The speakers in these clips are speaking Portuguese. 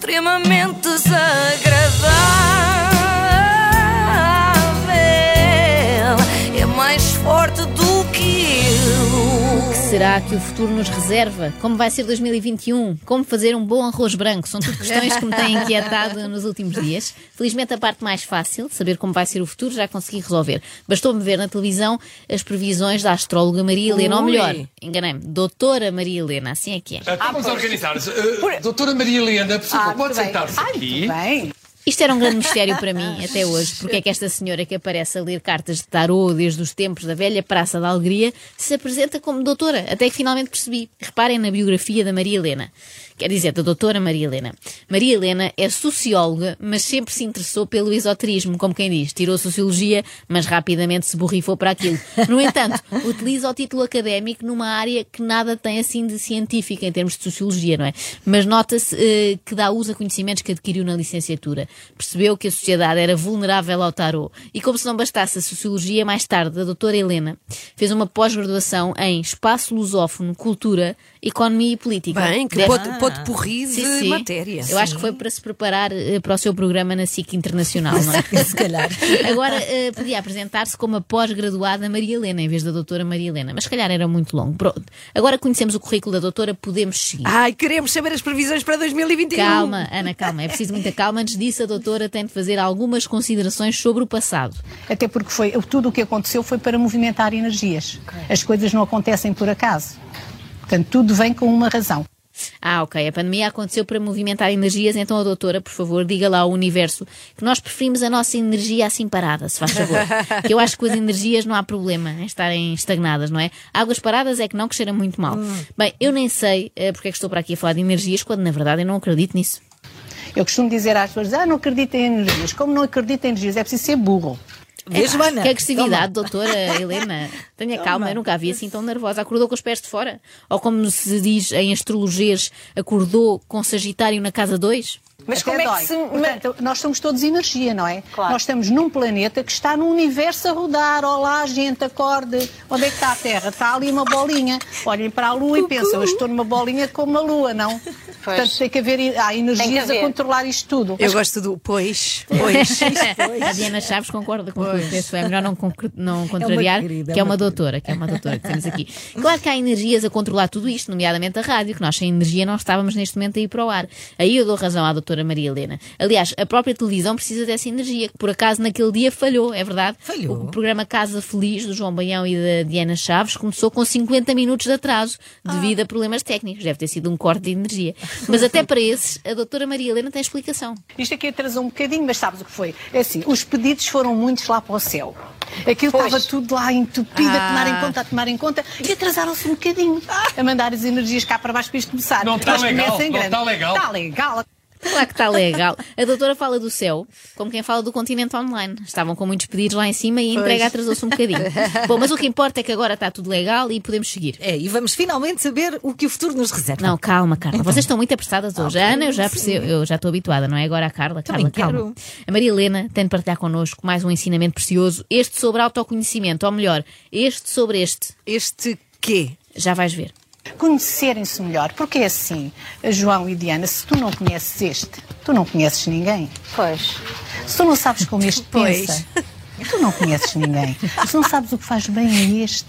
extremamente desagradável. Será que o futuro nos reserva? Como vai ser 2021? Como fazer um bom arroz branco? São tudo questões que me têm inquietado nos últimos dias. Felizmente, a parte mais fácil, saber como vai ser o futuro, já consegui resolver. Bastou-me ver na televisão as previsões da astróloga Maria Helena, ou Ui. melhor, enganei-me, doutora Maria Helena, assim é que é. Então vamos organizar-nos. Uh, doutora Maria Helena, por favor, Ah, pode sentar-se Ai, aqui. muito bem. Isto era um grande mistério para mim até hoje, porque é que esta senhora que aparece a ler cartas de tarô desde os tempos da velha Praça da Alegria se apresenta como doutora, até que finalmente percebi. Reparem na biografia da Maria Helena. Quer dizer, da doutora Maria Helena. Maria Helena é socióloga, mas sempre se interessou pelo esoterismo, como quem diz. Tirou sociologia, mas rapidamente se borrifou para aquilo. No entanto, utiliza o título académico numa área que nada tem assim de científica em termos de sociologia, não é? Mas nota-se eh, que dá uso a conhecimentos que adquiriu na licenciatura. Percebeu que a sociedade era vulnerável ao tarô. E como se não bastasse a sociologia, mais tarde, a doutora Helena fez uma pós-graduação em espaço lusófono, cultura, economia e política. Bem, que Deve- pot, pot porri de Sim, sim. matéria. Eu acho que foi para se preparar eh, para o seu programa na SIC Internacional, não é? Se calhar. Agora eh, podia apresentar-se como a pós-graduada Maria Helena, em vez da doutora Maria Helena, mas se calhar era muito longo. Pronto. Agora conhecemos o currículo da doutora, podemos seguir. Ai, queremos saber as previsões para 2021. Calma, Ana, calma. É preciso muita calma. Antes disso, a doutora tem de fazer algumas considerações sobre o passado. Até porque foi, tudo o que aconteceu foi para movimentar energias. As coisas não acontecem por acaso. Portanto, tudo vem com uma razão. Ah, ok. A pandemia aconteceu para movimentar energias, então a doutora, por favor, diga lá ao universo que nós preferimos a nossa energia assim parada, se faz favor. que eu acho que com as energias não há problema em estarem estagnadas, não é? Águas paradas é que não, que cheira muito mal. Bem, eu nem sei eh, porque é que estou para aqui a falar de energias, quando na verdade eu não acredito nisso. Eu costumo dizer às pessoas, ah, não acredito em energias. Como não acredito em energias? É preciso ser burro. Vês, Joana? Que agressividade, doutora Helena. Tenha calma, eu nunca a vi assim tão nervosa. Acordou com os pés de fora? Ou como se diz em astrologias, acordou com Sagitário na casa 2? Mas Até como é dói. que se. Portanto, nós somos todos energia, não é? Claro. Nós estamos num planeta que está no universo a rodar. Olá, gente, acorde. Onde é que está a Terra? Está ali uma bolinha. Olhem para a Lua e pensam, eu estou numa bolinha como a Lua, não? Portanto, tem que haver há energias haver. a controlar isto tudo. Eu gosto do pois, pois. A Diana Chaves concorda com tudo. Penso é melhor não, não contrariar, querida, é que é uma uma doutora, que é uma doutora que temos aqui. Claro que há energias a controlar tudo isto, nomeadamente a rádio, que nós sem energia não estávamos neste momento a ir para o ar. Aí eu dou razão à doutora Maria Helena. Aliás, a própria televisão precisa dessa energia, que por acaso naquele dia falhou, é verdade? Falhou. O programa Casa Feliz, do João Baião e da Diana Chaves, começou com 50 minutos de atraso, devido a problemas técnicos. Deve ter sido um corte de energia. Mas até para esses, a doutora Maria Helena tem explicação. Isto aqui atrasou um bocadinho, mas sabes o que foi? É assim, os pedidos foram muitos lá para o céu. Aquilo Pois. estava tudo lá entupido, a tomar Ah. em conta, a tomar em conta, e atrasaram-se um bocadinho a mandar as energias cá para baixo para isto começar. Não está legal, não está legal. Está legal. Claro que está legal. A doutora fala do céu, como quem fala do continente online. Estavam com muitos pedidos lá em cima e a entrega atrasou-se um bocadinho. Bom, mas o que importa é que agora está tudo legal e podemos seguir. É, e vamos finalmente saber o que o futuro nos reserva. Não, calma, Carla. Vocês estão muito apressadas hoje. A Ana, eu já percebo, eu já estou habituada, não é? Agora a Carla. Carla, Também calma. quero. A Maria Helena tem de partilhar connosco mais um ensinamento precioso. Este sobre autoconhecimento, ou melhor, este sobre este. Este quê? Já vais ver. Conhecerem-se melhor, porque é assim, João e Diana, se tu não conheces este, tu não conheces ninguém. Pois. Se tu não sabes como este Pois. pensa, tu não conheces ninguém. Se não sabes o que faz bem a este,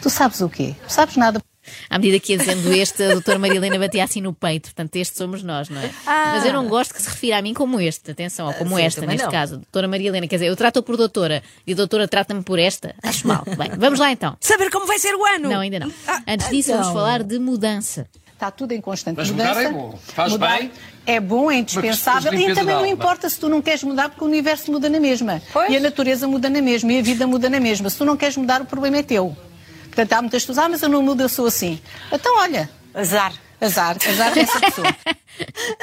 tu sabes o quê? Tu sabes nada. À medida que ia dizendo este, a doutora Maria Helena batia assim no peito. Portanto, este somos nós, não é? Mas eu não gosto que se refira a mim como este. Atenção, ou como sim, esta, neste não. caso. Doutora Maria Helena. Quer dizer, eu trato-a por doutora e a doutora trata-me por esta. Acho mal. Bem, vamos lá então. Saber como vai ser o ano. Não, ainda não. Ah, Antes disso, vamos falar de mudança. Está tudo em constante Mas mudança. mudar é bom. Faz Mudar bem. É bom, é indispensável. Mas E também não importa se tu não queres mudar, porque o universo muda na mesma. Pois. E a natureza muda na mesma. E a vida muda na mesma. Se tu não queres mudar, o problema é teu. Portanto, há muitas pessoas, ah, mas eu não mudo, eu sou assim. Então, olha, Azar. azar, azar dessa pessoa.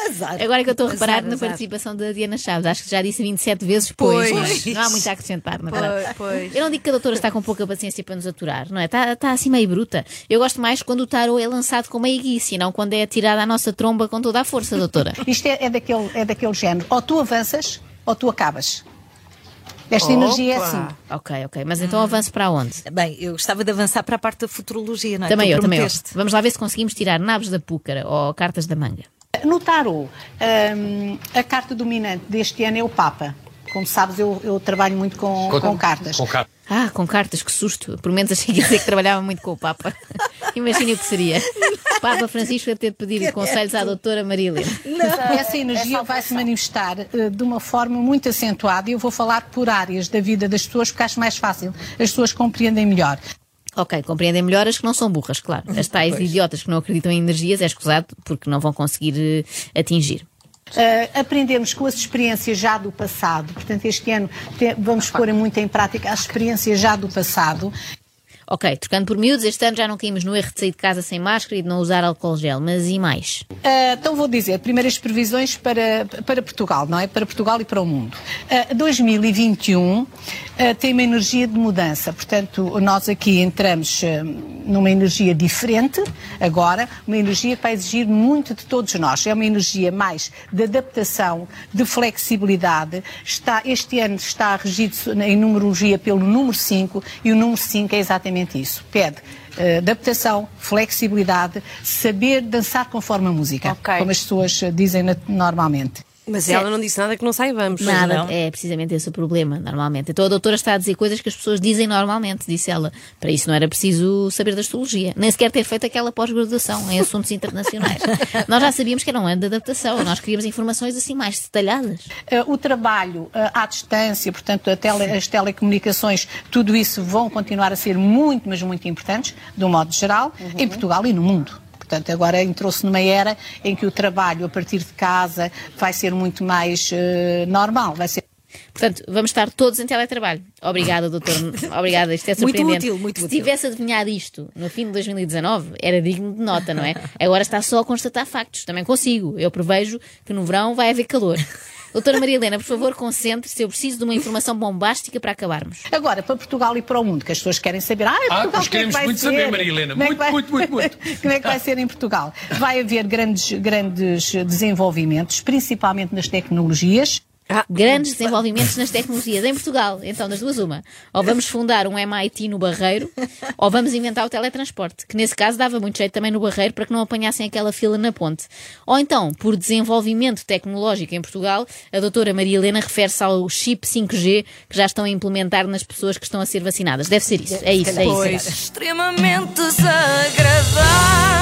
Azar. Agora que eu estou a reparar Azar, na azar. participação da Diana Chaves, acho que já disse 27 vezes pois. Pois. Não, não há muito a acrescentar, na verdade. Pois, pois. Eu não digo que a doutora está com pouca paciência para nos aturar, não é? Está, está assim meio bruta. Eu gosto mais quando o tarô é lançado com meiguice e não quando é atirado à nossa tromba com toda a força, doutora. Isto é, é, daquele, é daquele género. Ou tu avanças, ou tu acabas. Esta energia é Opa. assim. ok, ok. Mas então avanço para onde? Bem, eu gostava de avançar para a parte da futurologia, não é? Também Tu eu, também eu. Vamos lá ver se conseguimos tirar naves da púcara ou cartas da manga. No tarot, um, a carta dominante deste ano é o Papa. Como sabes, eu, eu trabalho muito com, com, com cartas. Com cartas. Ah, com cartas, que susto. Por menos achei que ia dizer que trabalhava muito com o Papa. Imagine o que seria. Papa Francisco a ter de pedir conselhos à doutora Maria Helena. Essa energia vai se manifestar uh, de uma forma muito acentuada e eu vou falar por áreas da vida das pessoas porque acho mais fácil. As pessoas compreendem melhor. Ok, compreendem melhor as que não são burras, claro. As tais idiotas que não acreditam em energias é escusado porque não vão conseguir uh, atingir. Uh, aprendemos com as experiências já do passado. Portanto, este ano te, vamos pôr muito em prática as experiências já do passado. Ok, trocando por miúdos, este ano já não caímos no erro de sair de casa sem máscara e de não usar álcool gel, mas e mais? Uh, então vou dizer, primeiras previsões para, para Portugal, não é? Para Portugal e para o mundo. Uh, 2021 uh, tem uma energia de mudança, portanto, nós aqui entramos numa energia diferente agora, uma energia que vai exigir muito de todos nós. É uma energia mais de adaptação, de flexibilidade. Está, este ano está regido em numerologia pelo número 5 e o número 5 é exatamente isso. Pede uh, adaptação, flexibilidade, saber dançar conforme a música, Ok. como as pessoas uh, dizem normalmente. Mas ela não disse nada que não saibamos. Nada, não? é precisamente esse o problema, normalmente. Então a doutora está a dizer coisas que as pessoas dizem normalmente, disse ela. Para isso não era preciso saber da astrologia, nem sequer ter feito aquela pós-graduação em assuntos internacionais. nós já sabíamos que era um ano de adaptação, nós queríamos informações assim mais detalhadas. Uh, o trabalho uh, à distância, portanto, a tele- as telecomunicações, tudo isso vão continuar a ser muito, mas muito importantes, de um modo geral, em Portugal e no mundo. Portanto, agora entrou-se numa era em que o trabalho a partir de casa vai ser muito mais eh, normal, vai ser Portanto, vamos estar todos em teletrabalho. Obrigada, doutor. Obrigada, isto é Muito surpreendente. útil, muito Se útil. tivesse adivinhado isto no fim de 2019, era digno de nota, não é? Agora está só a constatar factos. Também consigo. Eu prevejo que no verão vai haver calor. Doutora Maria Helena, por favor, concentre-se. Eu preciso de uma informação bombástica para acabarmos. Agora, para Portugal e para o mundo, que as pessoas querem saber. Ah, Portugal, pois como é que queremos vai muito ser? saber, Maria Helena. Como é que Muito, vai- muito, muito, muito. como é que vai ser em Portugal? Vai haver grandes, grandes desenvolvimentos, principalmente nas tecnologias. Ah, Grandes desenvolvimentos nas tecnologias em Portugal. Então, das duas, uma. Ou vamos fundar um MIT no Barreiro, ou vamos inventar o teletransporte, que nesse caso dava muito jeito também no Barreiro para que não apanhassem aquela fila na ponte. Ou então, por desenvolvimento tecnológico em Portugal, a doutora Maria Helena refere-se ao chip 5G que já estão a implementar nas pessoas que estão a ser vacinadas. Deve ser isso. É isso, é isso. Pois. Extremamente desagradável.